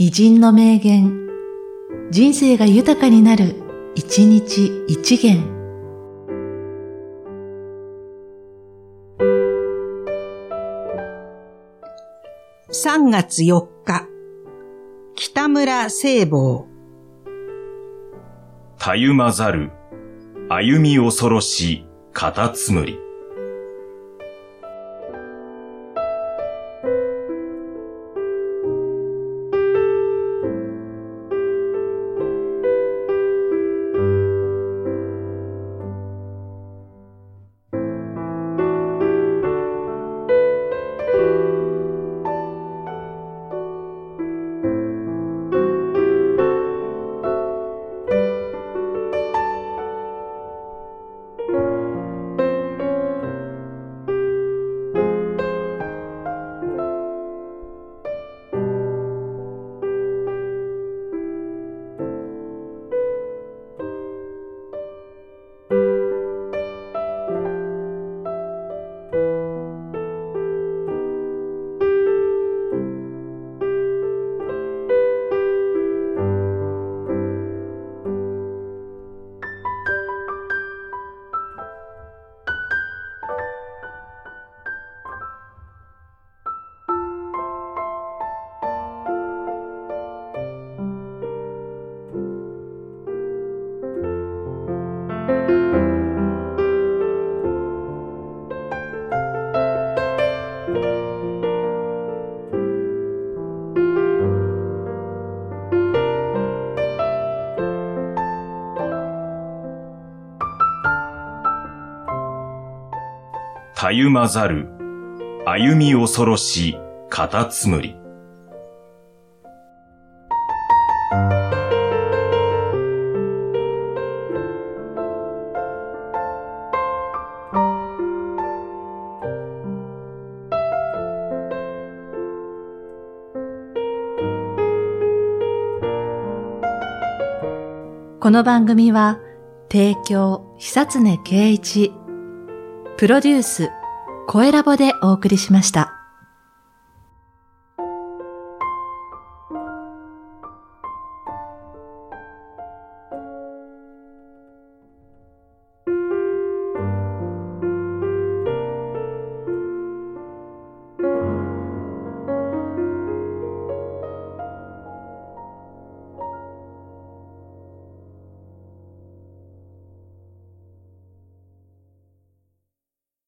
偉人の名言、人生が豊かになる、一日一元。3月4日、北村聖坊。たゆまざる、歩み恐ろし、カタツムリ。たゆまざる、歩み恐ろし、カタツムリ。この番組は、提供、久常圭一、プロデュース、声ラボでお送りしました。